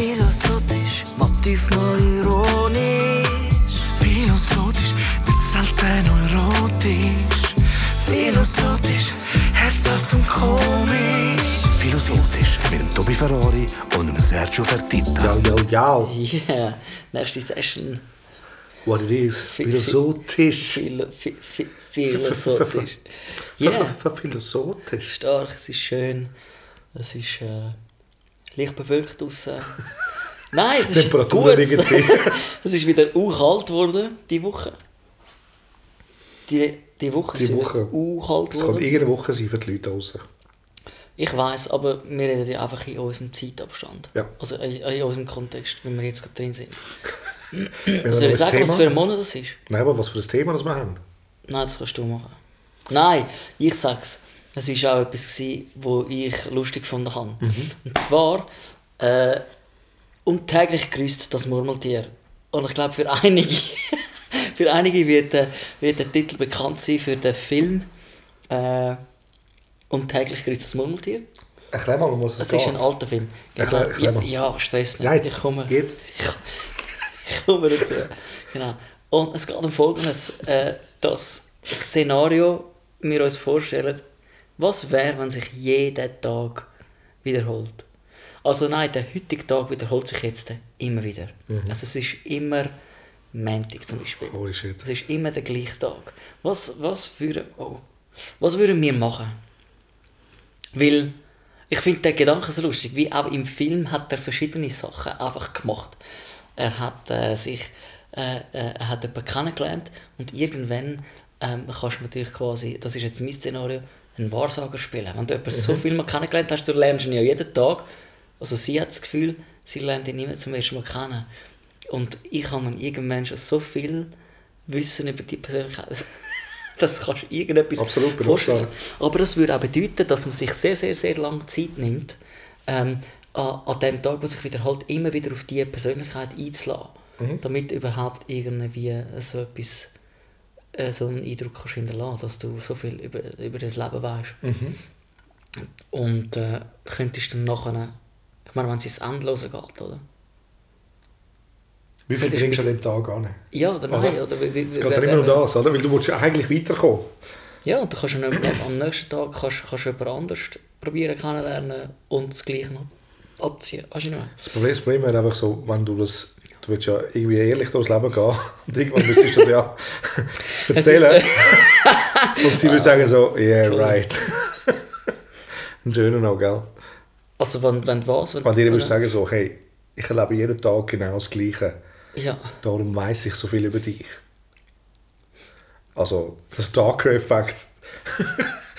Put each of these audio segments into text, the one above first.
Philosophisch, motiv mal ironisch. Philosophisch, wird selten erotisch. Philosophisch, herzhaft und komisch. Philosophisch mit dem Tobi Ferrari und dem Sergio Fertitta. Yo, yo, yo. Yeah, nächste Session. What it is. Philosophisch. Philo, phi, phi, philosophisch. Ja. Yeah, Philosophisch. stark, es ist schön. Es ist äh, leicht bewölkt draussen. Nein, es ist gut. es ist wieder u kalt geworden, die Woche. Die, die Woche Die ist wieder Woche. u kalt Es kann geworden. irgendeine Woche sein für die Leute draußen. Ich weiß, aber wir reden ja einfach in unserem Zeitabstand. Ja. Also in, in unserem Kontext, wie wir jetzt gerade drin sind. Soll ich sagen, was Thema. für ein Monat das ist? Nein, aber was für ein Thema das wir haben. Nein, das kannst du machen. Nein, ich sag's. Es war auch etwas, gewesen, wo ich lustig gefunden habe. Und zwar äh, und täglich grüßt das Murmeltier. Und ich glaube, für einige, für einige wird, äh, wird der Titel bekannt sein für den Film äh, Und täglich grüßt das Murmeltier. Erklär mal, um was es Das geht. ist ein alter Film. Erklär- erklär ja, mal. ja, Stress nicht. Ja, jetzt. Ich komme, jetzt. ich komme dazu. Genau. Und es geht um Folgendes. Äh, das Szenario wir uns vorstellen, was wäre, wenn sich jeder Tag wiederholt? Also nein, der heutige Tag wiederholt sich jetzt immer wieder. Also es ist immer Montag zum Beispiel. Holy shit. Es ist immer der gleiche Tag. Was, was, würden, oh, was würden wir machen? Weil ich finde den Gedanken so lustig, wie auch im Film hat er verschiedene Sachen einfach gemacht. Er hat äh, sich, äh, äh, er hat jemanden kennengelernt und irgendwann ähm, kannst du natürlich quasi, das ist jetzt mein Szenario, einen Wahrsager spielen. Wenn du jemanden so viel mal kennengelernt hast, du lernst ihn ja jeden Tag. Also sie hat das Gefühl, sie lernt ihn immer zum ersten Mal kennen. Und ich habe dann irgendwann schon so viel Wissen über die Persönlichkeit. Das kannst du irgendetwas Absolut, vorstellen. Aber das würde auch bedeuten, dass man sich sehr, sehr, sehr lange Zeit nimmt, ähm, an, an dem Tag, wo sich wiederholt, immer wieder auf diese Persönlichkeit einzulassen. Damit überhaupt irgendwie so etwas, äh, so einen Eindruck kannst hinterlassen, dass du so viel über, über das Leben weißt. Und äh, könntest dann nachher, ich meine, wenn es ins Endlose geht, oder? Wie viel bringst du an dem Tag an? Ja, oder nein, oder wie, wie, Es geht ja immer um das, oder? Weil du willst eigentlich weiterkommen. Ja, und dann kannst du am nächsten Tag kannst, kannst du jemand anders probieren kennenlernen und das Gleiche noch abziehen. Weißt du nicht mehr? Das Problem, das Problem wäre einfach so, wenn du das, du willst ja irgendwie ehrlich durchs Leben gehen und irgendwann müsstest du das ja erzählen. und sie würde sagen so, yeah, right. Ein schöner noch, gell? Also wenn, wenn was? Wenn, Wenn dir würdest sagen so, hey, ich erlebe jeden Tag genau das Gleiche. Ja, Darum weiß ich so viel über dich. Also, das Stalker-Effekt.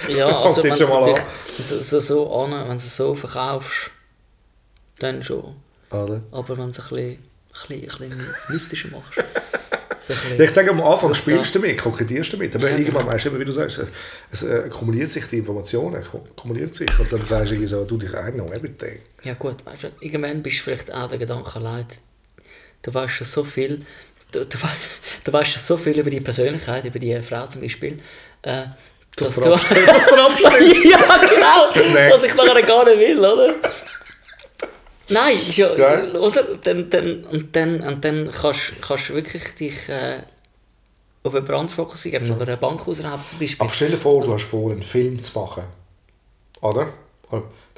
ja also wenn du natürlich so, so, an, wenn du es so verkaufst, dann schon. Oder? Aber wenn du es ein bisschen, ein bisschen, ein bisschen mystischer machst. so bisschen- ich sage am Anfang spielst du damit, koketierst damit, aber Ja, irgendwann genau. weißt du wie du sagst, es, es äh, kumuliert sich die Informationen, kumuliert sich und dann sagst du so, du, dich I know everything. Ja gut, weißt du, irgendwann bist du vielleicht auch der Gedanke leid. Du weißt schon so viel, du, du, du weißt schon so viel über die Persönlichkeit, über die Frau zum Beispiel, äh, dass Das du... abstellt, das abstellt. ja, genau! Was ich nachher gar nicht will, oder? Nein, ja, Geil. oder? Dann, dann, und dann, und dann kannst du wirklich dich äh, auf einen Brand fokussieren oder eine Bank ausrauben zum Beispiel. Aber stell dir vor, Also- du hast vor, einen Film zu machen. Oder?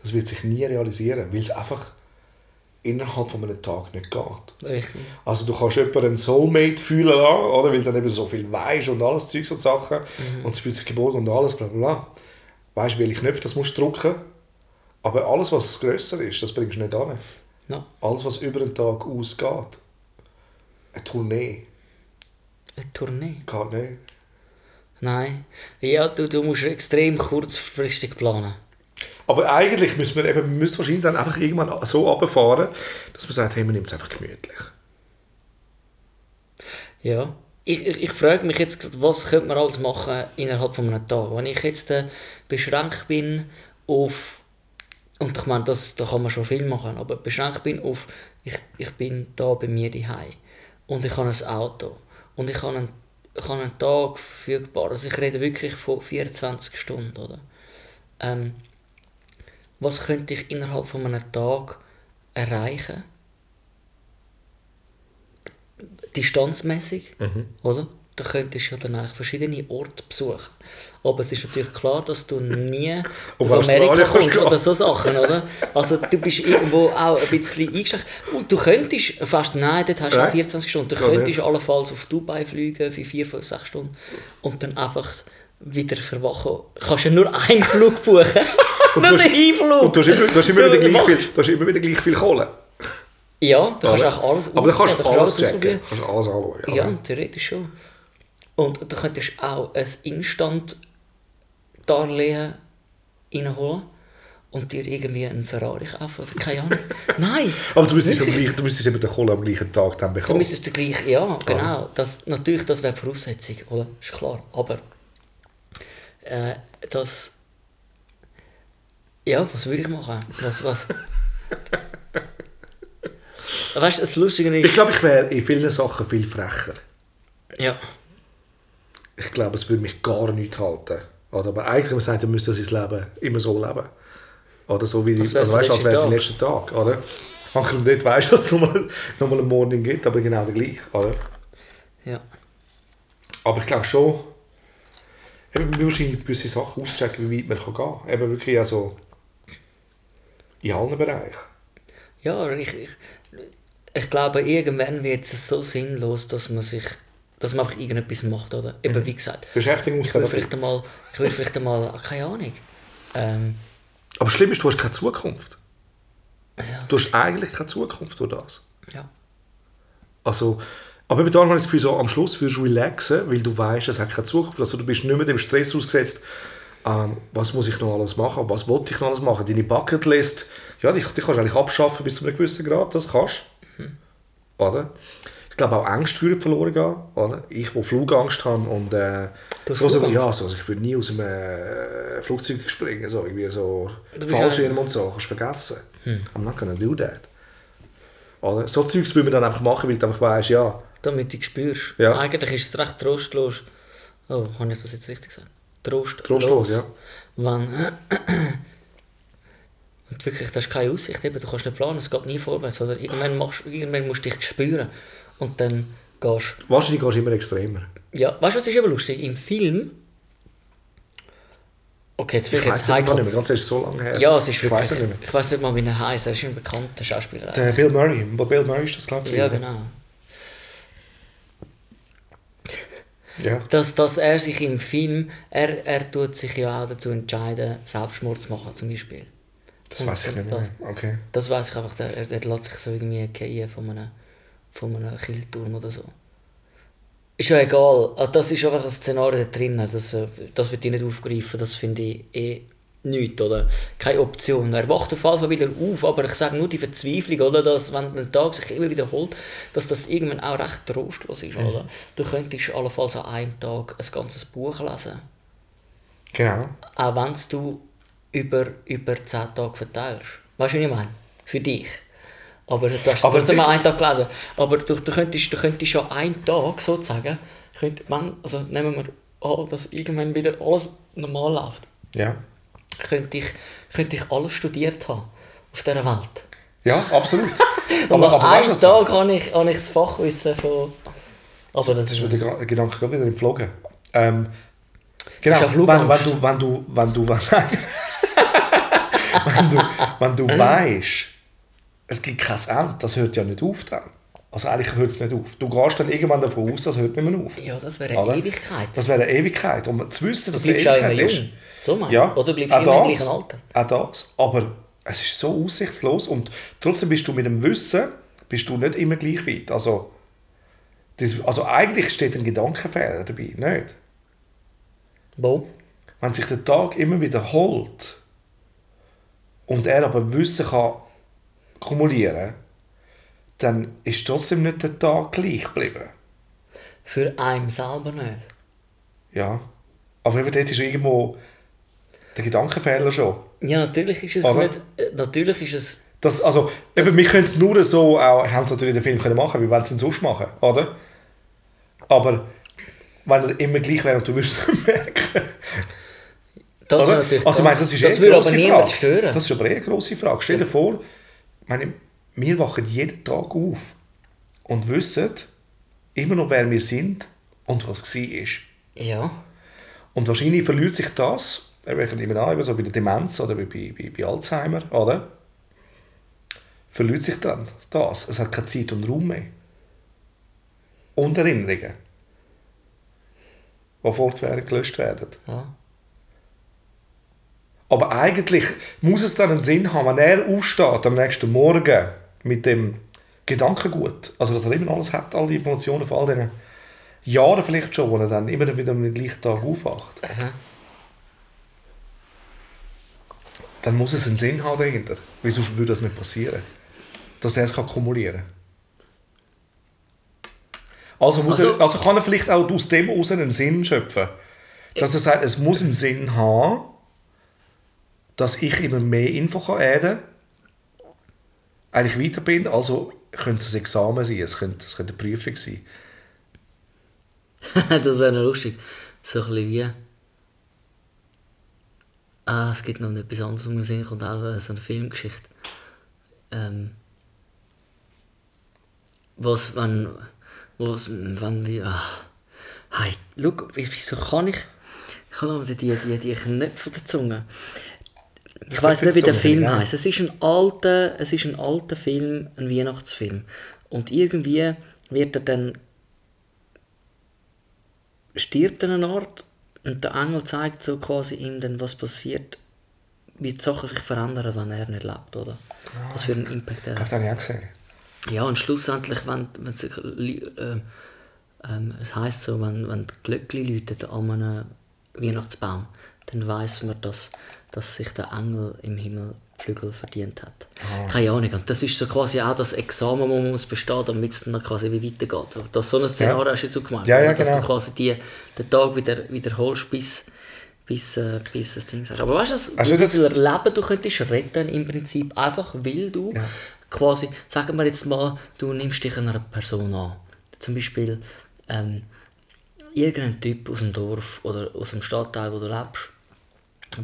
Das wird sich nie realisieren, weil es einfach innerhalb von einem Tag nicht geht. Richtig. Also du kannst jemanden einen Soulmate fühlen lassen, oder? weil dann eben so viel weißt und alles Zeugs und Sachen Mhm. und es fühlt sich geborgen und alles, bla bla bla. Weißt du, welche Knöpfe das musst du drücken, aber alles, was grösser ist, das bringst du nicht an. Ja, Alles, was über den Tag ausgeht. Eine Tournee eine Tournee. geht nicht. Nein. Ja, du, du musst extrem kurzfristig planen. Aber eigentlich müssen wir eben, müssen wahrscheinlich dann einfach irgendwann so runterfahren, dass man sagt, hey, man nimmt es einfach gemütlich. Ja. Ich, ich, ich frage mich jetzt, gerade, was könnte man alles machen innerhalb von einem Tag? Wenn ich jetzt äh, beschränkt bin auf, und ich meine, das, da kann man schon viel machen, aber beschränkt bin auf, ich, ich bin da bei mir daheim und ich habe ein Auto und ich habe einen, ich habe einen Tag verfügbar. Also ich rede wirklich von 24 Stunden, oder? Ähm, was könnte ich innerhalb von einem Tag erreichen? Distanzmäßig, mhm. oder? Da könntest du ja dann eigentlich verschiedene Orte besuchen. Aber es ist natürlich klar, dass du nie Auf Amerika kannst kommst oder so Sachen, oder? Also du bist irgendwo auch ein bisschen eingeschränkt. Und du könntest fast, nein, dort hast du Nein. 24 Stunden, du könntest allenfalls auf Dubai fliegen für 4, 5, 6 Stunden und dann einfach wieder verwachen. Du kannst ja nur einen Flug buchen. nur du den Hinflug. Und du hast immer, du hast immer, wieder, gleich viel, du hast immer wieder gleich viel Kohle. Ja, kannst du Oder? auch alles Aber du kannst alles checken. Du kannst alles anschauen. Ja, theoretisch schon. Und du könntest auch ein Instant-Darlehen reinholen und dir irgendwie einen Ferrari kaufen oder keine Ahnung. Nein! Aber du müsstest, gleich, du müsstest eben den Kohle am gleichen Tag dann Du bekommen. müsstest den gleich, ja, genau. Das, natürlich, das wäre Voraussetzung, oder? Ist klar. Aber äh, das. Ja, was würde ich machen? Was, was? weißt du, das Lustige ist. Ich glaube, ich wäre in vielen Sachen viel frecher. Ja. Ich glaube, es würde mich gar nicht halten. Oder? Aber eigentlich, man sagt, man müsste sein Leben immer so leben. Oder so wie, Als also, weißt, wäre es der letzte Tag. Oder? Manchmal nicht weißt, dass es nochmal, nochmal einen Morgen gibt, aber genau der gleiche. Oder? Ja. Aber ich glaube schon, eben, man muss wahrscheinlich gewisse Sachen auschecken, wie weit man kann gehen kann. Eben wirklich also in allen Bereichen. Ja, ich, ich, ich glaube, irgendwann wird es so sinnlos, dass man sich, dass man einfach irgendetwas macht, oder? Eben, wie gesagt, ich würde Beschäftigungstherapie. vielleicht einmal, ich würde vielleicht einmal, ah, keine Ahnung, ähm, Aber schlimm ist, du hast keine Zukunft. ja, Du hast eigentlich keine Zukunft durch das. ja, Also, aber eben darum habe ich das Gefühl, so, am Schluss wirst du relaxen, weil du weißt, es hat keine Zukunft. Also, du bist nicht mehr dem Stress ausgesetzt, ähm, was muss ich noch alles machen, was wollte ich noch alles machen. Deine Bucketlist, ja, die, die kannst du eigentlich abschaffen bis zu einem gewissen Grad, das kannst Oder? Ich glaube auch Angst würde verloren gehen. Oder? Ich, wo Flugangst habe und äh, Du so, so, ja, so, also ich würde nie aus einem äh, Flugzeug springen, so, irgendwie so Du Fallschirm und so, kannst du vergessen. I'm not gonna do that. Oder? So Zeugs würde man dann einfach machen, weil du einfach weißt, ja, damit du spürst. Ja. Eigentlich ist es recht trostlos. Oh, habe ich das jetzt richtig gesagt? Trostlos. Trostlos, ja. Wenn, und wirklich, da hast keine Aussicht, eben, du kannst nicht planen, es geht nie vorwärts. Oder? Irgendwann, machst, irgendwann musst du dich spüren und dann gehst wahrscheinlich gehst du immer extremer. Ja, weißt du, was ist eben lustig? Im Film. Okay, jetzt Ich vielleicht weiß jetzt heikel. nicht mehr, ganz ist so lange her. Ja, es ist ich wirklich. weiß es nicht mehr. Ich weiß nicht mal, wie er heißt. Er ist ein bekannter Schauspieler. Der Bill Murray, Bill Murray ist das, glaube ich. ja, genau. Ja. Dass, dass er sich im Film, er, er tut sich ja auch dazu entscheiden, Selbstmord zu machen, zum Beispiel. Das weiß ich nicht das- mehr. Okay. Das weiß ich einfach, der, er, der lässt sich so irgendwie von einem, von einem Killturm oder so. Ist ja egal, Ah, das ist einfach ein Szenario da drin, das, äh, das wird ich nicht aufgreifen, das finde ich eh nichts, oder? Keine Option. Er wacht auf jeden Fall wieder auf, aber ich sage nur die Verzweiflung, oder? Dass, wenn ein Tag sich immer wiederholt, dass das irgendwann auch recht trostlos ist, oder? Du könntest allenfalls an einem Tag ein ganzes Buch lesen, Genau. auch wenn du über, über 10 Tage verteilst. Weißt du, was ich meine? Für dich. Aber du hast Aber trotzdem einen Tag gelesen. Aber du, du, könntest, du könntest schon einen Tag sozusagen, könnt, wenn, also nehmen wir an, dass irgendwann wieder alles normal läuft, Ja. könnte ich, könnte ich alles studiert haben auf dieser Welt. Ja, absolut. Und nach weißt einem? Tag habe ich, habe ich das Fachwissen von... Aber das Das ist mir der Gedanke gerade wieder entflogen. Ähm, genau, wenn, wenn du, wenn du, wenn du, wenn du, wenn du weißt, es gibt kein Ende, das hört ja nicht auf dann. Also eigentlich hört es nicht auf. Du gehst dann irgendwann davon aus, das hört nicht mehr auf. Ja, das wäre eine Oder? Ewigkeit. Das wäre eine Ewigkeit. Und zu wissen, Du dass es eine bleibst auch immer Ewigkeit jung. ist. So Ja, du? Oder bleibst auch immer im gleichen Alter? Auch das. Aber es ist so aussichtslos und trotzdem bist du mit dem Wissen bist du nicht immer gleich weit. Also, das, also eigentlich steht ein Gedankenfehler dabei, nicht? Wo? Wenn sich der Tag immer wiederholt und er aber Wissen kann kumulieren, dann ist trotzdem nicht der Tag gleich geblieben. Für einen selber nicht. Ja. Aber eben dort ist irgendwo der Gedankenfehler schon. Ja, natürlich ist es Aber- nicht... äh, Natürlich ist es... Das, also, eben, wir können es nur so, auch, haben es natürlich den Film können machen, wie wollen sie es denn sonst machen, oder? Aber wenn er immer gleich wäre und du würdest es merken, Das oder? wäre natürlich Also, ganz- meinst, das ist das eh eine würde aber niemand Frage. stören. Das ist aber eh eine grosse Frage. Stell dir vor, meine, wir wachen jeden Tag auf und wissen, immer noch, wer wir sind und was war. Ja. Und wahrscheinlich verliert sich das, ich nehme an, so bei der Demenz oder bei, bei, bei Alzheimer, oder? Verliert sich dann das. Es hat keine Zeit und Raum mehr. Und Erinnerungen. Die fortwährend gelöscht werden. ja. Aber eigentlich muss es dann einen Sinn haben, wenn er aufsteht am nächsten Morgen mit dem Gedankengut, also dass er immer alles hat, all die Informationen von all diesen Jahren vielleicht schon, wo er dann immer wieder am gleichen Tag aufwacht. Dann muss es einen Sinn haben dahinter. Sonst würde das nicht passieren. Dass er es kann kumulieren kann. Also, muss Also- er, also kann er vielleicht auch aus dem heraus einen Sinn schöpfen. Dass er sagt, es muss einen Sinn haben, dass ich immer mehr Info kann adden eigentlich weiter bin. Also könnte es ein Examen sein, es könnte, es könnte eine Prüfung sein. das wäre noch lustig. So ein bisschen wie. Ah, es gibt noch etwas anderes, was mir sehen kommt, auch äh, so eine Filmgeschichte. Ähm, was, wenn. Was, wenn wir. Ah, hey, schau, wie- wieso kann ich. Ich habe die, die, die, Knöpfe der Zunge. Ich weiß nicht, wie der Film ja. heißt. Es ist ein alter, es ist ein alter Film, ein Weihnachtsfilm. Und irgendwie wird er dann stirbt an einer Art und der Engel zeigt so quasi ihm dann, was passiert, wie die Sachen sich verändern, wenn er nicht lebt, oder? Was für einen Impact er Ich hat. habe das auch gesehen. Ja, und schlussendlich, wenn, wenn sich, Lü- ähm, es heisst so, wenn, wenn die an einem Weihnachtsbaum, dann weiß man, dass, dass sich der Engel im Himmel Flügel verdient hat. Ah. Keine Ahnung. Und das ist so quasi auch das Examen, das man muss bestehen, damit es dann quasi wie weitergeht. Das so ein Szenario hast du jetzt auch gemeint. Ja, ja? Dass genau. du quasi die, den Tag wieder wiederholst, bis, bis, äh, bis das Ding sagst. Aber weißt du, Also das Leben du könntest retten im Prinzip, einfach weil du Ja. quasi, sagen wir jetzt mal, du nimmst dich einer Person an. Zum Beispiel ähm, irgendein Typ aus dem Dorf oder aus dem Stadtteil, wo du lebst,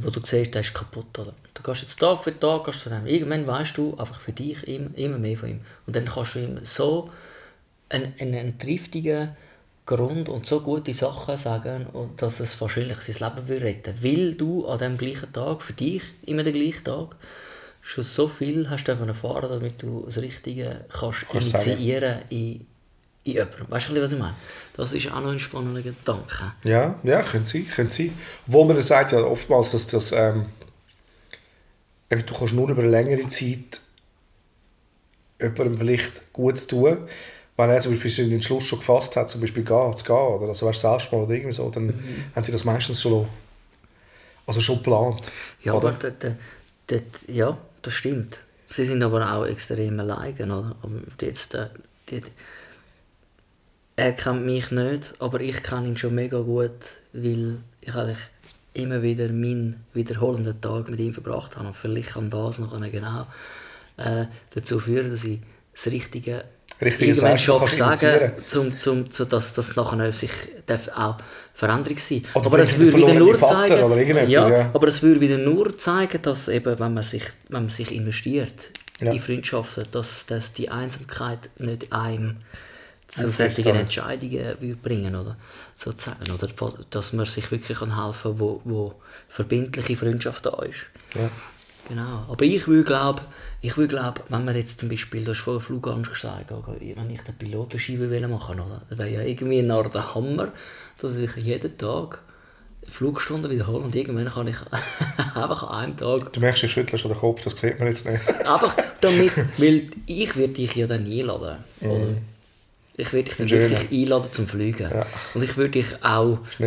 wo du siehst, der ist kaputt. Oder? Du gehst jetzt Tag für Tag gehst zu dem. Irgendwann weißt du einfach für dich immer, immer mehr von ihm. Und dann kannst du ihm so einen, einen, einen triftigen Grund und so gute Sachen sagen, dass es wahrscheinlich sein Leben will retten Weil du an dem gleichen Tag, für dich immer den gleichen Tag, schon so viel hast dürfen erfahren, damit du das Richtige kannst Kannst initiieren in, in jemandem. Weißt du, was ich meine? Das ist auch noch ein spannender Gedanke. Ja, ja, könnte sein, könnte sein. Wo man sagt ja oftmals, dass das, ähm, du kannst nur über eine längere Zeit jemandem vielleicht Gutes tun, wenn er zum Beispiel den Entschluss schon gefasst hat, zum Beispiel gehen, zu gehen, oder also wärst selbst mal oder irgendwie so, dann Mhm. haben die das meistens schon, also schon geplant. Ja, oder? aber d- d- d- ja, das stimmt. Sie sind aber auch extrem alleine, oder? Aber jetzt, äh, er kennt mich nicht, aber ich kenne ihn schon mega gut, weil ich eigentlich immer wieder meinen wiederholenden Tag mit ihm verbracht habe. Und vielleicht kann das noch genau äh, dazu führen, dass ich das Richtige, Richtige irgendwann schaffe sagen, zum, zum, so dass das nachher sich darf auch Veränderung sein Oder Aber es bringst würde wieder nur Vater zeigen, ja, ja. aber es würde wieder nur zeigen, dass eben, wenn man sich, wenn man sich investiert Ja. in Freundschaften, dass, dass die Einsamkeit nicht einem zu Auffrisst, solchen? Entscheidungen würde bringen oder sozusagen oder dass man sich wirklich kann helfen wo, wo verbindliche Freundschaft da ist Ja. genau aber ich würde glaube ich würde glaube wenn man jetzt zum Beispiel du hast vorher Flugangst gesagt wenn ich den Pilotenscheibe will machen oder das wäre ja irgendwie Art der Hammer dass ich jeden Tag Flugstunden wiederhole und irgendwann kann ich einfach an einem Tag Du merkst, du schüttelst den Kopf, das sieht man jetzt nicht. Einfach damit, weil ich werde dich ja dann einladen. Oder? Ich werde dich dann Schön. wirklich einladen zum Fliegen. Ja. Und ich würde dich auch, ich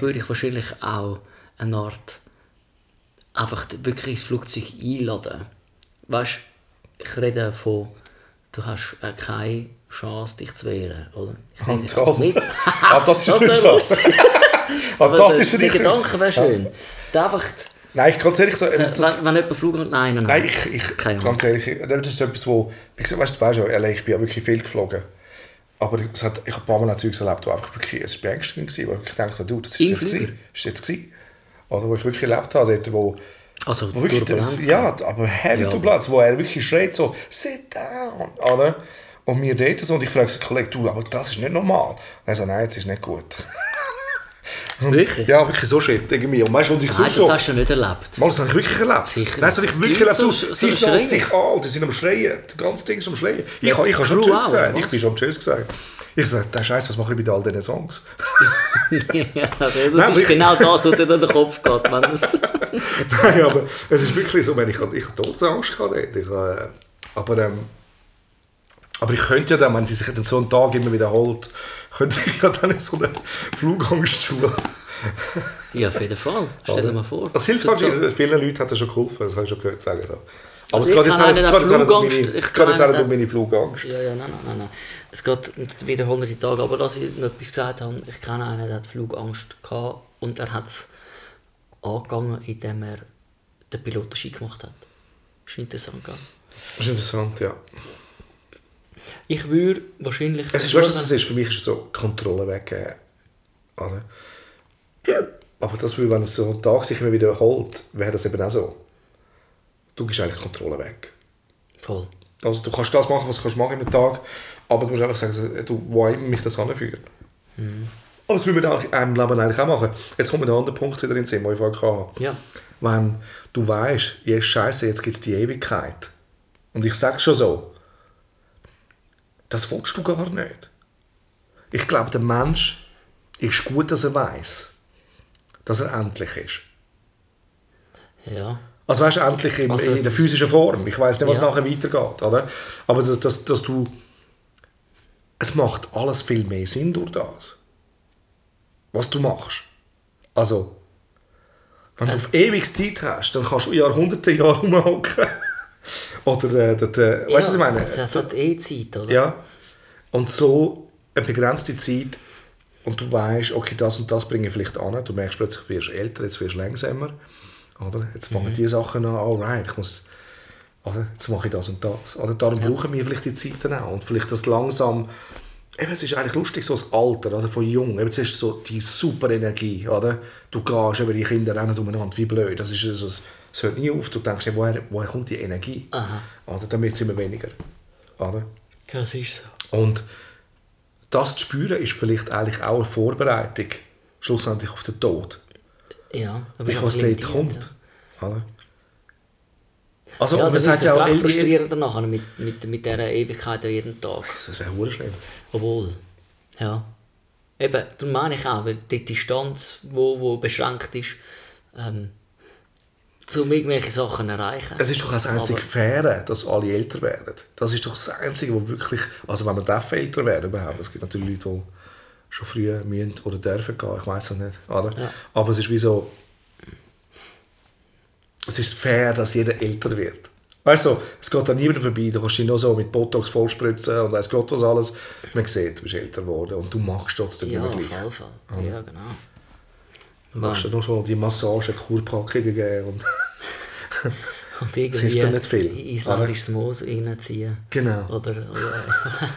würde dich wahrscheinlich auch eine Art, einfach wirklich ins Flugzeug einladen. Weißt ich rede von, du hast äh, keine Chance, dich zu wehren, oder? Ich toll. nicht- Ah, das ist Das für wäre dich lustig. Ah, Aber das der- ist für der dich. Gedanke wäre schön. Der einfach, Nein, ich ganz ehrlich äh, das, wenn, wenn jemand fliegt, nein, nein, Nein, ich, ich Ahnung. ganz ehrlich, das ist etwas, wo, wie gesagt, weißt, du weißt ja, LA, ich bin ja wirklich viel geflogen. Aber es hat, ich habe ein paar Mal Zeugs erlebt, wo einfach wirklich, es war beängstigend gewesen, wo ich dachte, du, das ist jetzt gewesen. Das ist jetzt gewesen. Oder wo ich wirklich erlebt habe, dort, wo, Also, wo wirklich, das, ja, aber heavy Ja. Turbulenz, wo er wirklich schreit so, sit down, oder? Und wir daten so und ich frage so einen Kollegen, du, aber das ist nicht normal. Und er so, nein, das ist nicht gut. Wirklich? Ja, wirklich so shit irgendwie. Und weißt du, und ich Nein, das hast du nicht erlebt. Mal, das habe ich wirklich erlebt. Sicher. Nein, das habe ich wirklich erlebt. So- so sie schreien. sich an, die sind am Schreien. Das ganze Ding ist am Schreien. Ich, Ja, habe ich habe schon Tschüss gesagt. Ich was? bin schon Tschüss gesagt. Ich sage, der Scheiß, was mache ich mit all diesen Songs? ja, das Nein, ist ich- genau das, was dir durch den Kopf geht. Wenn das Nein, aber es ist wirklich so, wenn ich, ich habe Todesangst dort. Ich, äh, aber, ähm, aber ich könnte ja dann, wenn die sich dann so einen Tag immer wiederholt, könnte ich ja dann in so eine Flugangstschule. ja, auf jeden Fall. Stell dir mal vor. Das hilft So- wahrscheinlich. Vielen Leuten hat das schon geholfen, das habe ich schon gehört sagen. So. Aber Also es geht jetzt auch nicht um meine- Flugangst. Ja, ja, nein, nein, nein. Es geht um die wiederholende Tage, aber dass ich noch etwas gesagt habe, ich kenne einen, der hat Flugangst gehabt und er hat es angegangen, indem er den Pilotenschein gemacht hat. Das ist interessant, gell? Das ist interessant, ja. Ich würde wahrscheinlich... Es ist, weißt was es ist? Für mich ist es so Kontrolle weggeben. Oder? Aber das wenn es so ein Tag sich immer wiederholt, wäre das eben auch so. Du gibst eigentlich Kontrolle weg. Voll. Also du kannst das machen, was du kannst machen im Tag, aber du musst einfach sagen, du, wo immer mich das anführt. Aber das will man auch im Leben eigentlich auch machen. Jetzt kommt ein anderer Punkt wieder in den Sinn, den ich vorher hatte. Ja. Wenn du weißt, jetzt Scheiße, jetzt gibt es die Ewigkeit. Und ich sage schon so, das willst du gar nicht. Ich glaube, der Mensch ist gut, dass er weiß, dass er endlich ist. Ja. Also weißt du, endlich in, Also in der physischen Form. Ich weiß nicht, was Ja. nachher weitergeht, oder? Aber dass, dass, dass du... Es macht alles viel mehr Sinn durch das. Was du machst. Also, wenn du auf ewig Zeit hast, dann kannst du Jahrhunderte Jahre rumhocken. Oder, äh, der, der, weißt du, was ich meine? Es hat eh Zeit, oder? Ja. Und so eine begrenzte Zeit und du weißt, okay, das und das bringe ich vielleicht an. Du merkst plötzlich, du wirst älter, jetzt wirst du langsamer. Oder? Jetzt fangen die Sachen an, alright, ich muss, oder? jetzt mache ich das und das. Oder? Darum brauchen wir vielleicht die Zeit dann auch. Und vielleicht das langsam, eben, es ist eigentlich lustig, so das Alter, oder? von jung, eben, jetzt du so die super Energie, oder? Du gehst, eben, die Kinder rennen umeinander, wie blöd, das ist so, es hört nie auf, du denkst, woher, woher kommt die Energie? Aha. Oder? Dann wird es immer weniger. Oder? Das ist so. Und das zu spüren ist vielleicht eigentlich auch eine Vorbereitung schlussendlich auf den Tod. Ja. bist Auf was dort kommt. Oder? Also, Ja, ja und man das sagt ist ja ja auch, recht ey, frustrierend danach mit, mit, mit dieser Ewigkeit an jedem Tag. das wäre hure schlimm. Obwohl, ja. Eben, darum meine ich auch, weil die Distanz, wo, wo beschränkt ist, ähm, um irgendwelche Sachen zu erreichen. Es ist doch das einzige Aber- Faire, dass alle älter werden. Das ist doch das Einzige, wo wirklich... Also wenn man darf älter werden überhaupt. Es gibt natürlich Leute, die schon früher müssen oder dürfen gehen, ich weiß es nicht. Oder? Ja. Aber es ist wie so... Es ist fair, dass jeder älter wird. Weißt du, es geht an niemandem vorbei. Du kannst dich noch so mit Botox vollspritzen und weiss Gott was alles. Man sieht, du bist älter geworden und du machst trotzdem ja, immer auf gleich. jeden Fall. Ja, genau. Du kannst dir nur so die Massage, Kurpackungen geben und... Und irgendwie dir nicht viel, isländisches Moos reinziehen. Genau. Oder, oder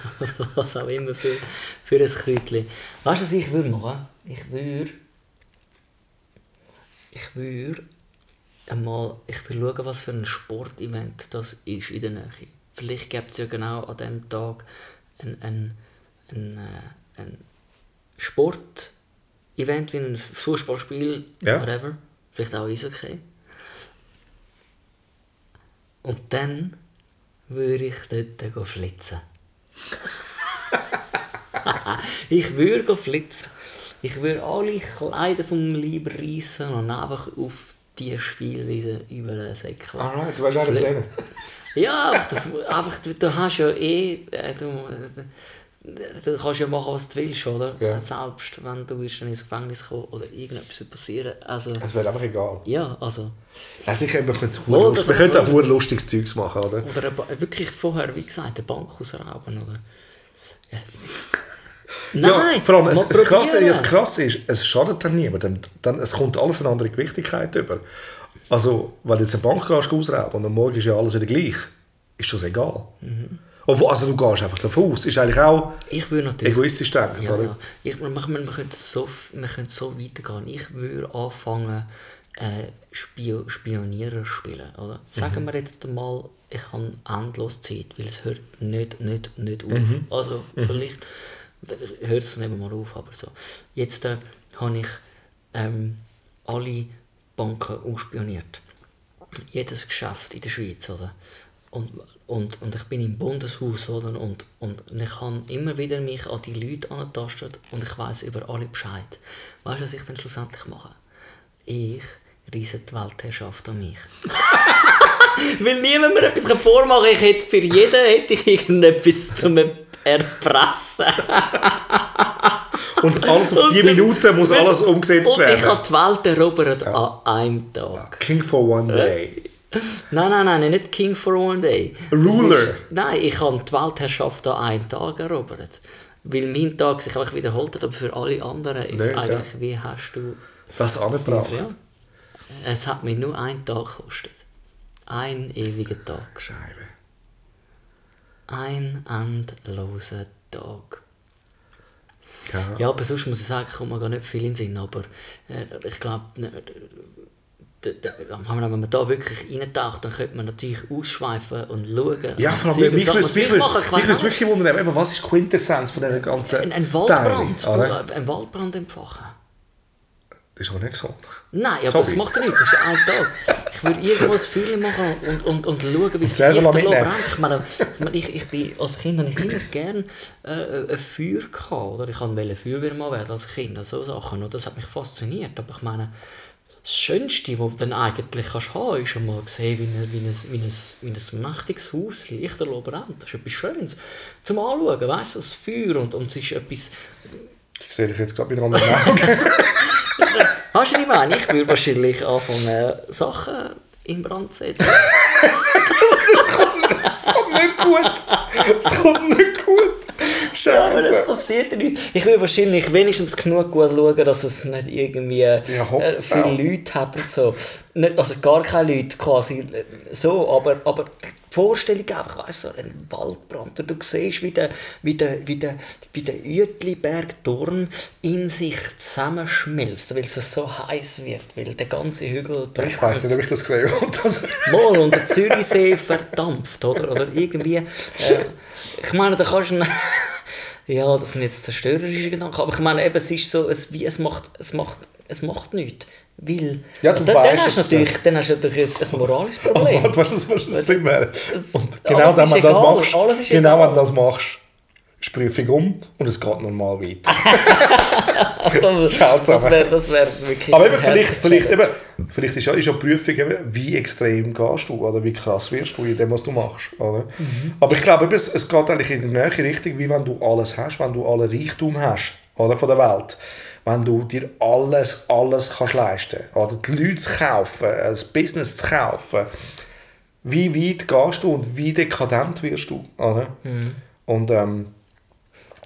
was auch immer für, für ein Kräutchen. Weißt du, was ich würde machen? Ich würde... Ich würde einmal... Ich würde schauen, was für ein Sportevent das ist in der Nähe. Vielleicht gibt es ja genau an diesem Tag ein, ein, ein, äh, ein Sportevent wie ein Fußballspiel, Ja. whatever. Vielleicht auch Eishockey. Und dann würde ich dort flitzen. ich würde flitzen. Ich würde alle Kleider vom Leib reissen und einfach auf die Spielweise über den Säckel. Alright, du weißt auch nicht. Ja, einfach, das, einfach du, du hast ja eh... äh, Du, du kannst ja machen, was du willst, oder? Ja. Selbst wenn du dann ins Gefängnis kommen oder irgendetwas passieren. Also, Es wäre einfach egal. ja, also... Also ich das wir könnten auch lustiges Zeugs machen, oder? Oder eine wirklich vorher, wie gesagt, eine Bank ausrauben, oder? Ja. Nein! ja, vor allem, es, es, krasse, das Krasse ist, es schadet dann niemandem. Dann, es kommt alles eine andere Gewichtigkeit über. Also, wenn du jetzt eine Bank gehst, ausrauben und am Morgen ist ja alles wieder gleich, ist das egal. Mhm. Obwohl, also du gehst einfach davon aus. Ist eigentlich auch Ich würde natürlich... egoistisch denken, Ja, ja. Ich, wir, wir, können so, wir können so weitergehen. Ich würde anfangen, äh, Spio Spionierer spielen, oder? Sagen Mhm. wir jetzt mal ich habe endlos Zeit, weil es hört nicht, nicht, nicht auf. Mhm. Also vielleicht hört es eben mal auf, aber so. Jetzt äh, habe ich ähm, alle Banken ausspioniert. Jedes Geschäft in der Schweiz, oder? Und, und, und ich bin im Bundeshaus, oder? Und, und ich habe immer wieder mich an die Leute angetastet und ich weiß über alle Bescheid. Weißt du, was ich dann schlussendlich mache? Ich reise die Weltherrschaft an mich. Weil niemand mir etwas vormachen kann. Ich hätte für jeden hätte ich irgendetwas zum Erpressen. Und alles auf die Minute muss alles umgesetzt Und ich werden. habe die Welt erobert an einem Tag. King for one day. Nein, nein, nein, nicht King for one day. Ruler. Es Ist, nein, ich habe die Weltherrschaft an einem Tag erobert. Weil mein Tag sich einfach wiederholt hat, aber für alle anderen ist Nein, eigentlich, klar. wie hast du... Das angebracht. Ja. Es hat mich nur einen Tag gekostet. Ein ewiger Tag. Scheibe. Ein endloser Tag. Ja. Ja, aber sonst muss ich sagen, kommt mir gar nicht viel in den Sinn. Aber äh, ich glaube, ne, d- d- wenn man da wirklich reintaucht, dann könnte man natürlich ausschweifen und schauen. Ja, vor allem, mich würde wir es wirklich wundern, eben, was ist die Quintessenz von dieser ganzen Ein, ein Waldbrand. Teile, oder? Ein Waldbrand entfachen. Das ist aber nicht gesund. Nein, aber das macht er nicht. Das ist ja ein Tag. Ich würde irgendwo ein Feuer machen und, und, und schauen, wie es mitnehmen. brennt. Ich meine, ich, ich, bin, als Kind habe ich immer gerne äh, ein Feuer gehabt. Oder? Ich wollte Feuerwehrmann werden als Kind. So Sachen. Und das hat mich fasziniert. Aber ich meine, das Schönste, was du dann eigentlich kannst haben, ist einmal sehen, wie ein, wie ein, wie ein, wie ein mächtiges Haus lichterloh brennt. Das ist etwas Schönes zum Anschauen. Weißt du, das Feuer und, und es ist etwas... Ich sehe dich jetzt gerade wieder an den Augen. Hast du nicht meine? Ich würde wahrscheinlich anfangen, Sachen in Brand zu setzen. Das kommt nicht gut. Das kommt nicht gut. Aber das Scheiße. passiert ja nicht. Ich will wahrscheinlich wenigstens genug gut schauen, dass es nicht irgendwie äh, hoffentlich viele auch. Leute hat und so. Nicht, also gar keine Leute quasi äh, so, aber, aber die Vorstellung einfach, weißt du, so ein Waldbrand. Du siehst, wie der, wie der, wie der, wie der Uetliberg Dorn in sich zusammenschmilzt, weil es so heiß wird, weil der ganze Hügel brennt. Ich weiß nicht, ob ich das gesehen habe. Mal und der Zürichsee verdampft, oder? Oder irgendwie. Äh, ich meine, da kannst du. ja, das sind jetzt zerstörerische Gedanken, aber ich meine, eben, es ist so, es, wie, es, macht, es, macht, es macht nichts. Weil. Ja, du dann, weißt hast natürlich, dann hast du natürlich jetzt ein moralisches Oh, Problem. warte, weißt du, was das? Es- Und genau wenn man das machst, alles ist genau egal. wenn du das machst, ist die Prüfung um und es geht normal weiter. das das wäre das wär wirklich. Aber eben, vielleicht, vielleicht, eben, vielleicht ist ja, ist ja die Prüfung, eben, wie extrem gehst du oder wie krass wirst du in dem, was du machst. Oder? Mhm. Aber ich glaube, es, es geht eigentlich in die nähe Richtung, wie wenn du alles hast, wenn du alle Reichtum hast oder, von der Welt. Wenn du dir alles, alles kannst leisten oder die Leute zu kaufen, ein Business zu kaufen. Wie weit gehst du und wie dekadent wirst du? Oder? Mhm. Und ähm,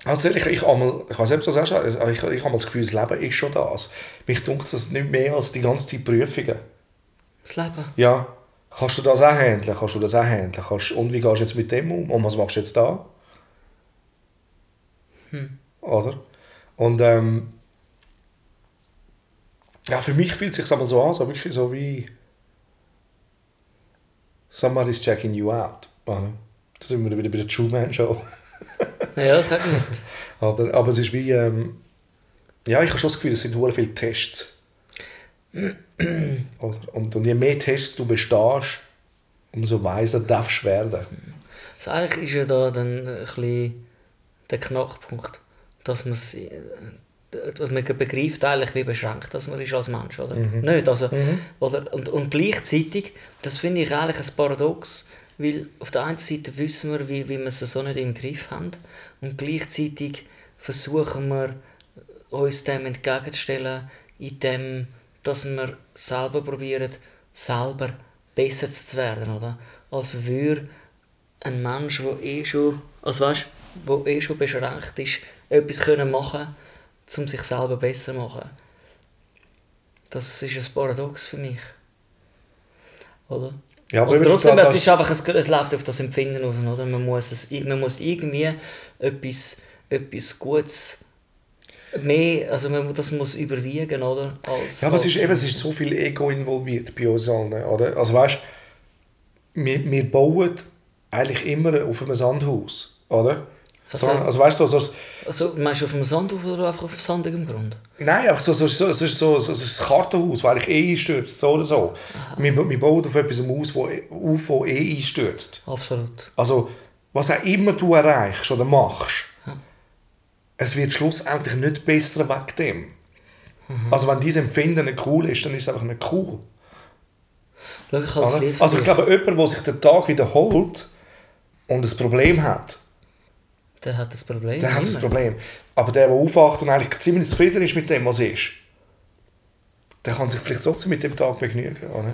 also ich, ich, einmal, ich das auch schon, also ich, ich habe mal das Gefühl, das Leben ist schon das. Mich dunkt das nicht mehr als die ganze Zeit Prüfungen. Das Leben. Ja, kannst du das auch handeln? Kannst du das auch handeln? Kannst, und wie gehst du jetzt mit dem um? Und was machst du jetzt da? Oder? Und ähm, ja, für mich fühlt es sich so an, so wirklich so wie somebody's checking you out. Oder? Da sind wir wieder bei der Truman Show. Ja, sag nicht. Aber, aber es ist wie, ähm, ja, ich habe schon das Gefühl, es sind sehr viele Tests. Oder? Und, und je mehr Tests du bestehst, umso weiser darfst du werden. Also eigentlich ist ja da dann ein bisschen der Knackpunkt, dass man man begreift eigentlich, wie beschränkt dass man ist als Mensch, oder? Nicht, also, oder, und, und gleichzeitig, das finde ich eigentlich ein Paradox, weil auf der einen Seite wissen wir, wie, wie wir es so nicht im Griff haben und gleichzeitig versuchen wir, uns dem entgegenzustellen, indem dass wir selber probieren, selber besser zu werden, oder? Als würde ein Mensch, der eh schon, also weißt, wo eh schon beschränkt ist, etwas können machen, um sich selber besser zu machen. Das ist ein Paradox für mich. Oder? Ja, aber trotzdem, es, ist einfach, es, es läuft auf das Empfinden raus, oder? Man muss, es, man muss irgendwie etwas, etwas Gutes mehr, also man, das muss überwiegen, oder? Als, Ja, aber es ist, eben, es ist so viel Ego involviert bei uns allen. Oder? Also weißt wir, wir bauen eigentlich immer auf einem Sandhaus, oder? Also- Also, also weißt du, so, so, Also, meinst du auf dem Sandhof oder einfach auf sandigem Grund? nein, einfach so, so, so, so, so, so, so ein Kartenhaus, das eigentlich eh einstürzt, so oder so. Wir, wir bauen auf etwas aus, wo, auf, wo eh einstürzt. Absolut. Also, was auch immer du erreichst oder machst, es wird schlussendlich nicht besser wegen dem. Also, wenn dieses Empfinden nicht cool ist, dann ist es einfach nicht cool. Ich? Lied Also, ich glaube, jemand, der sich den Tag wiederholt und ein Problem hat, Der hat das Problem. der hat das. Problem. Aber der, der aufwacht und eigentlich ziemlich zufrieden ist mit dem, was ist, der kann sich vielleicht trotzdem mit dem Tag begnügen. Oder?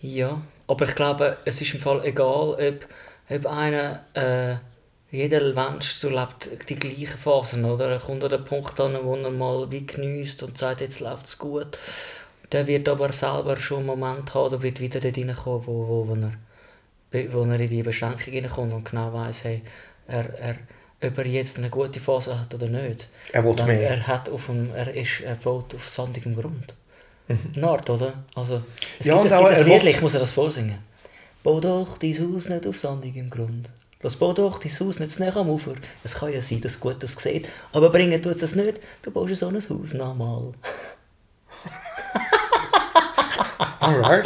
Ja, aber ich glaube, es ist im Fall egal, ob, ob einer, äh, jeder Mensch so lebt die gleichen Phasen, oder? Er kommt an den Punkt an, wo er mal wie geniesst und sagt, jetzt läuft es gut. Der wird aber selber schon einen Moment haben, oder wird wieder dort reinkommen, wo, wo, wo, er, wo er in die Beschränkung reinkommt und genau weiss, hey, er, er, ob er jetzt eine gute Phase hat oder nicht. Er will mehr. Er, hat auf dem, er, ist, er baut auf sandigem Grund. Eine Art, oder? Also, es Mhm. Ja, gibt, es gibt er Lied, ich muss dir das vorsingen. Bau doch dein Haus nicht auf sandigem Grund. Lass bau doch dein Haus nicht zu näher am Ufer. Es kann ja sein, dass es gut aussieht, aber bringen tut es nicht. Du baust so ein Haus nochmal. Alright.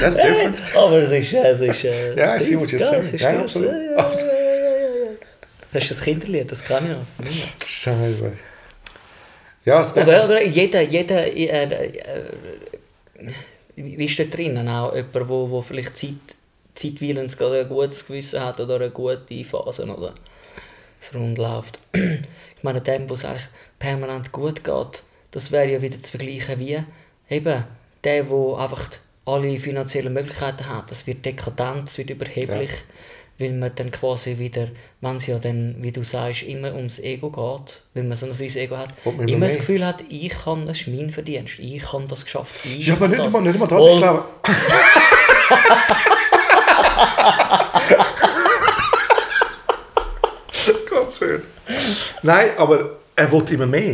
That's different. aber es ist... Es ist äh, Ja, I see what you're ja, saying. es ist Ja, absolut. Ja, ja, ja. Das ist das Kinderlied, das kann ich noch. Scheiße. Ja, es Oder, oder jeder, jeder äh, äh, wie ist da drinnen auch jemand, wo, wo vielleicht Zeit, zeitweilend gerade ein gutes Gewissen hat oder eine gute Phase oder es rund läuft. Ich meine, dem, wo es eigentlich permanent gut geht, das wäre ja wieder zu vergleichen wie eben der, der einfach alle finanziellen Möglichkeiten hat. Das wird dekadent, es wird überheblich, weil man dann quasi wieder, wenn es ja dann, wie du sagst, immer ums Ego geht, weil man so ein riesiges Ego hat, immer immer das. Gefühl hat, ich kann, das ist mein Verdienst, ich habe das geschafft, ich Ja, aber kann nicht das. mal, nicht mal das. Und- Ich glaube. Ganz schön. Nein, aber er will immer mehr.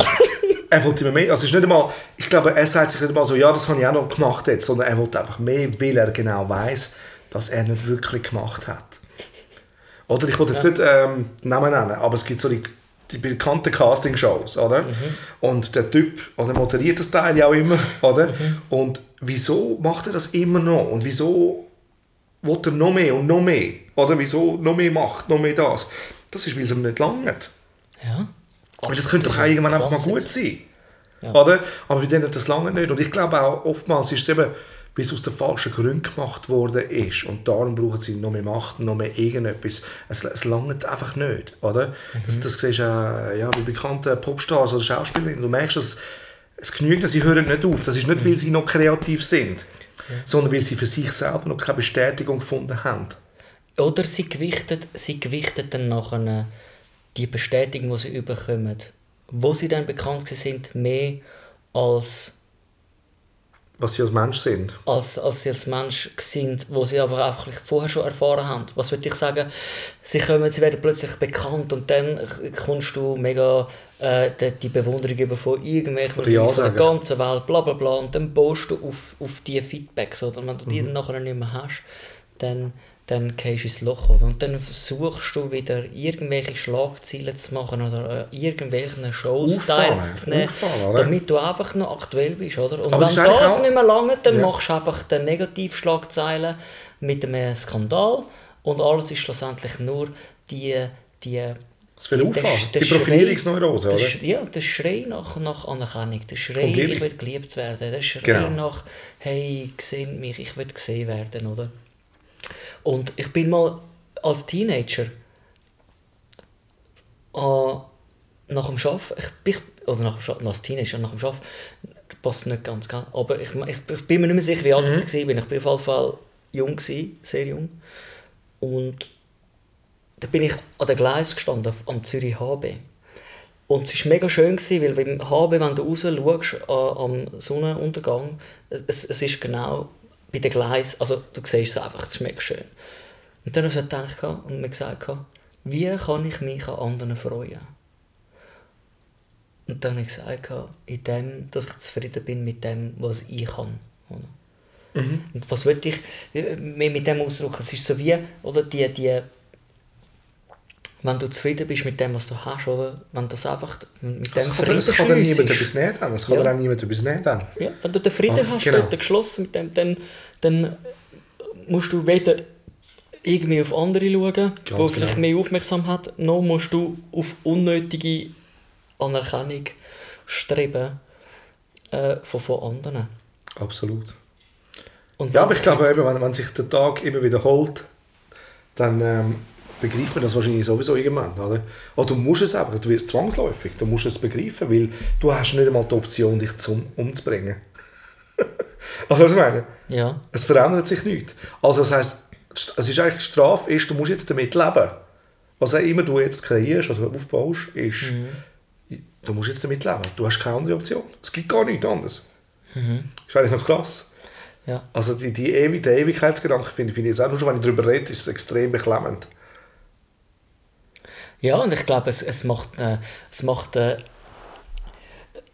er will immer mehr. Also ist nicht einmal, ich glaube, er sagt sich nicht einmal so, ja, das habe ich auch noch gemacht jetzt, sondern er will einfach mehr, weil er genau weiß, dass er nicht wirklich gemacht hat. Oder ich will jetzt nicht ähm, Namen nennen, aber es gibt so die, die bekannten Casting-Shows, oder? Und der Typ, oder moderiert das Teil ja auch immer, oder? Und wieso macht er das immer noch? Und wieso will er noch mehr und noch mehr? Oder wieso noch mehr macht, noch mehr das? Das ist, weil es ihm nicht langt. Ja. Aber das könnte doch auch irgendwann einfach mal gut sein. Ja. Oder? Aber bei denen das lange nicht. Und ich glaube auch, oftmals ist es eben, es aus den falschen Gründen gemacht worden ist. Und darum brauchen sie noch mehr Macht, noch mehr irgendetwas. Es, es langt einfach nicht. Oder? Das, das siehst du auch ja, bei bekannten Popstars oder Schauspielerinnen. Du merkst, dass es genügt, sie hören nicht auf. Das ist nicht, weil sie noch kreativ sind, sondern weil sie für sich selber noch keine Bestätigung gefunden haben. Oder sie gewichtet, sie gewichtet dann nachher die Bestätigung, die sie überkommen, wo sie dann bekannt sind, mehr als, Was sie als Mensch sind. als, als sie als Mensch sind, wo sie aber einfach vorher schon erfahren haben. Was würde ich sagen? Sie, kommen, sie werden plötzlich bekannt und dann kommst du mega äh, die, die Bewunderung über von irgendwelchen ja Leuten von der ganzen Welt, bla bla bla. Und dann baust du auf, auf diese Feedbacks. Oder? Und wenn du die Mhm. dann nachher nicht mehr hast, dann, dann gehst du ins Loch. Oder? Und dann versuchst du wieder irgendwelche Schlagzeilen zu machen oder äh, irgendwelchen Shows Auffallen, teilzunehmen, auffallen, oder? damit du einfach noch aktuell bist. Oder? Und Aber wenn das auch- nicht mehr lange, dann Ja. machst du einfach den Negativschlagzeilen mit einem Skandal und alles ist schlussendlich nur die, die Das will die- auffallen. Die Schrei- Profilierungsneurose, der oder? Sch- Ja, der Schrei nach, nach Anerkennung, der Schrei, ich will geliebt zu werden, der Schrei Genau. nach, hey, sehen mich, ich will gesehen werden, oder? Und ich bin mal als Teenager äh, nach dem Schaffen, ich bin, oder nach dem Schaffen, als Teenager, nach dem Schaffen, passt nicht ganz, gell? aber ich, ich, ich bin mir nicht mehr sicher, wie alt Mhm. ich war. Ich bin auf jeden Fall jung, gewesen, sehr jung. Und da bin ich an der Gleis gestanden, am Zürich HB. Und es war mega schön, gewesen, weil beim HB, wenn du raus schaust, äh, am Sonnenuntergang, es, es ist genau bei den Gleis, also du siehst es einfach, es mega schön. Und dann habe ich gedacht und mir gesagt, wie kann ich mich an anderen freuen? Und dann habe ich gesagt, in dem, dass ich zufrieden bin mit dem, was ich kann. Oder? Und was würde ich äh, mit mit dem ausdrücken? Es ist so wie, oder die, die, wenn du zufrieden bist mit dem, was du hast, oder wenn du das einfach mit dem Das kann, Frieden das kann dir niemand etwas nehmen. Das kann Ja. auch niemand etwas nehmen. Ja, wenn du den Frieden Ah, hast, genau. dort geschlossen mit dem, dann, dann musst du weder irgendwie auf andere schauen, die Ganz vielleicht genau. mehr Aufmerksamkeit noch musst du auf unnötige Anerkennung streben äh, von, von anderen. Absolut. Und Ja, aber ich glaube, eben, wenn, wenn sich der Tag immer wiederholt, dann ähm, begreift man das wahrscheinlich sowieso irgendwann. Oder? Oder du musst es einfach, du wirst zwangsläufig, du musst es begreifen, weil du hast nicht einmal die Option, dich zum, umzubringen. also was ich meine? Ja, Es verändert sich nichts. Also das heisst, es ist eigentlich die Strafe, ist, du musst jetzt damit leben. Was auch immer du jetzt kreierst oder aufbaust, ist, du musst jetzt damit leben. Du hast keine andere Option. Es gibt gar nichts anderes. Das ist eigentlich noch krass. ja. Also die, die Ewi der Ewigkeitsgedanke finde ich, finde ich jetzt auch nur schon, wenn ich darüber rede, ist es extrem beklemmend. Ja, und ich glaube, es, es macht, äh, es macht äh,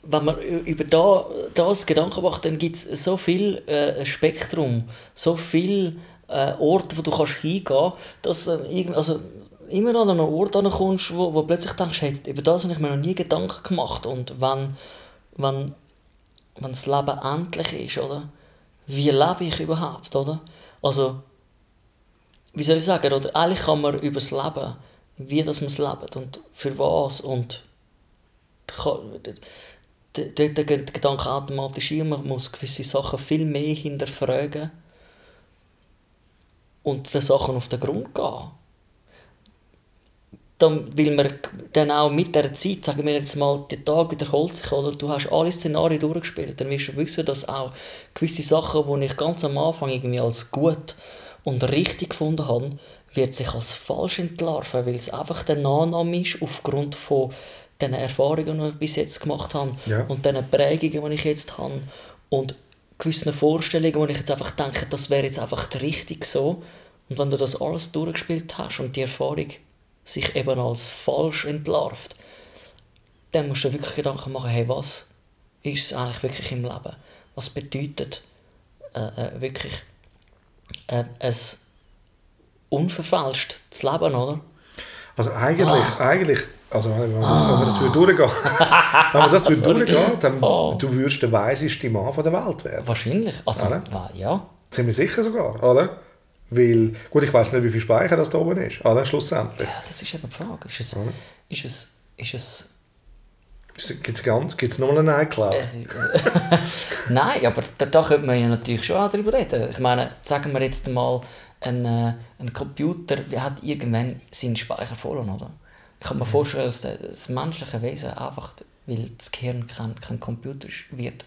wenn man über da, das Gedanken macht, dann gibt es so viel äh, Spektrum, so viel äh, Orte, wo du kannst hingehen, dass äh, also immer an einen Ort ankommst, wo, wo plötzlich denkst, hey, über das habe ich mir noch nie Gedanken gemacht. Und wenn, wenn, wenn das Leben endlich ist, oder? Wie lebe ich überhaupt, oder? Also, wie soll ich sagen, oder eigentlich kann man über das Leben, wie das man es lebt und für was und dort gehen die Gedanken automatisch ein, man muss gewisse Sachen viel mehr hinterfragen und den Sachen auf den Grund gehen. Dann, weil man dann auch mit der Zeit, sagen wir jetzt mal, der Tag wiederholt sich, oder du hast alle Szenarien durchgespielt, dann wirst du wissen, dass auch gewisse Sachen, die ich ganz am Anfang irgendwie als gut und richtig gefunden habe, wird sich als falsch entlarven, weil es einfach der Annahme ist, aufgrund von den Erfahrungen, die ich bis jetzt gemacht habe Ja. und den Prägungen, die ich jetzt habe und gewissen Vorstellungen, wo ich jetzt einfach denke, das wäre jetzt einfach richtig so. Und wenn du das alles durchgespielt hast und die Erfahrung sich eben als falsch entlarvt, dann musst du wirklich Gedanken machen, hey, was ist es eigentlich wirklich im Leben? Was bedeutet äh, äh, wirklich äh, ein unverfälschtes Leben, oder? Also eigentlich, Ah. eigentlich also wenn man das, wenn man das würde durchgehen wenn man das würde durchgehen, dann Oh. du würdest der weiseste Mann von der Welt werden. Wahrscheinlich. Also, Oder? ja. Ziemlich sicher sogar, oder? Weil, gut, ich weiß nicht, wie viel Speicher das da oben ist, oder? Schlussendlich. Ja, das ist eben die Frage. Ist es, Oder? ist es, ist es Gibt es nochmal einen iCloud? Ist- Nein, aber da, da könnte man ja natürlich schon auch darüber reden. Ich meine, sagen wir jetzt mal, ein, äh, ein Computer hat irgendwann seinen Speicher voll, oder? Ich kann mir Mhm. vorstellen, dass das menschliche Wesen einfach, weil das Gehirn kein, kein Computer ist, wird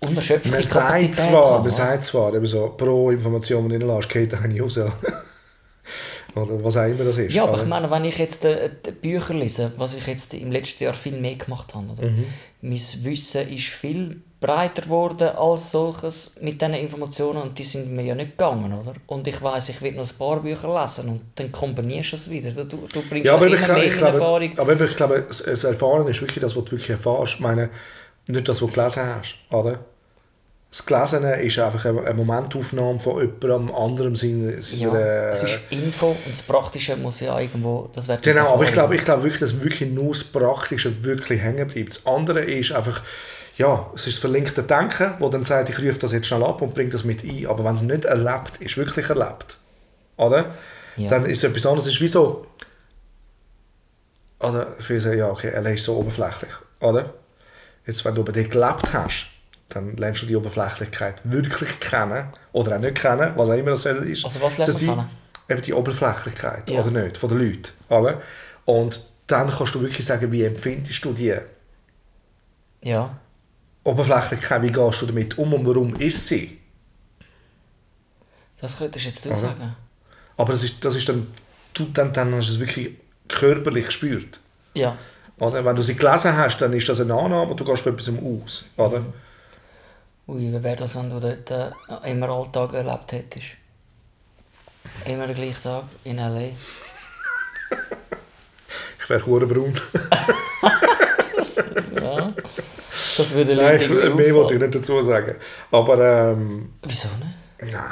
Man unerschöpfliche sagt zwar, haben. man sagt zwar, eben so, pro Information, die du reinlässt, geht nicht raus. Oder was auch immer das ist. Ja, aber oder? ich meine, wenn ich jetzt äh, die Bücher lese, was ich jetzt im letzten Jahr viel mehr gemacht habe, oder? Mhm. mein Wissen ist viel breiter geworden als solches mit diesen Informationen und die sind mir ja nicht gegangen, oder? Und ich weiß, ich will noch ein paar Bücher lesen und dann kombinierst du es wieder. Du, du bringst Ja, aber immer ich, mehr ich glaube, Erfahrung. aber ich glaube, das, das Erfahren ist wirklich das, was du wirklich erfährst. Ich meine, nicht das, was du gelesen hast, oder? Das Gelesene ist einfach eine, Momentaufnahme von jemandem anderem seiner, Ja, es ist Info und das Praktische muss ja irgendwo, das Genau, aber ich glaube, ich glaube wirklich, dass wirklich nur das Praktische wirklich hängen bleibt. Das andere ist einfach, ja, es ist das verlinkte Denken, wo dann sagt, ich rufe das jetzt schnell ab und bringe das mit ein. Aber wenn es nicht erlebt ist, wirklich erlebt, oder? Ja. Dann ist es etwas anderes. Es ist wie so, oder? Viele sagen, ja, okay, LA ist so oberflächlich, oder? Jetzt, wenn du aber dort gelebt hast, dann lernst du die Oberflächlichkeit wirklich kennen oder auch nicht kennen, was auch immer das ist. Also was sind- kennen? Eben die Oberflächlichkeit, Ja. oder nicht, von den Leuten. Oder? Und dann kannst du wirklich sagen, wie empfindest du die Ja, Oberflächlichkeit, wie gehst du damit um und warum ist sie? das könntest jetzt du Oder? sagen. Aber das ist, das ist dann, du, dann, dann hast du es wirklich körperlich gespürt. Ja, Oder? Wenn du sie gelesen hast, dann ist das eine Annahme und du gehst von etwas aus. Oder? ui, wie wäre das, wenn du dort äh, immer Alltag erlebt hättest? Immer den gleichen Tag in L.A. Ich wäre braun. Ja. Das würde Nein, ich, mehr wollte ich nicht dazu sagen. Aber, ähm, Wieso nicht? nein.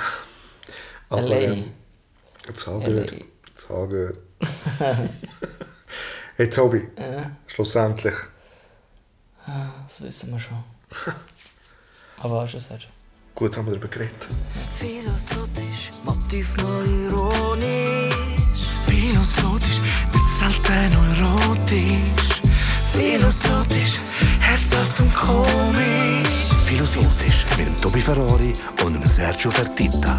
Aber, LA. ähm, jetzt auch gut. Jetzt auch gut. hey Tobi, schlussendlich. Das wissen wir schon. Aber hast du es schon. Gut haben wir darüber geredet. Philosophisch, motiv mal ironisch. Philosophisch, nicht selten erotisch. Philosophisch, herzhaft und komisch. Philosophisch mit dem Tobi Ferrari und Sergio Fertitta.